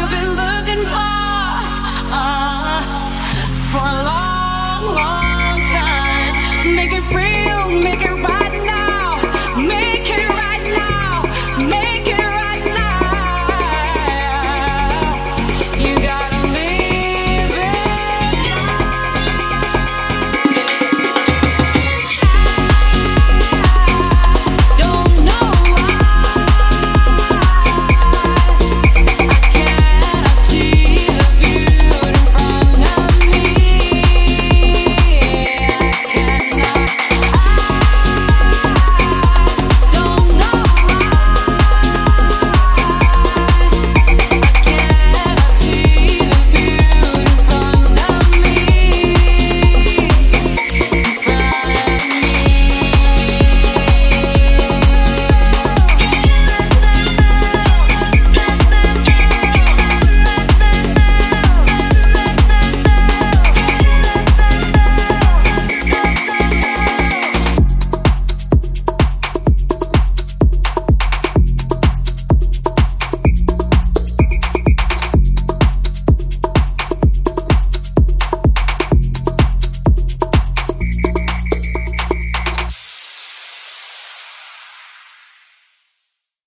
you've been looking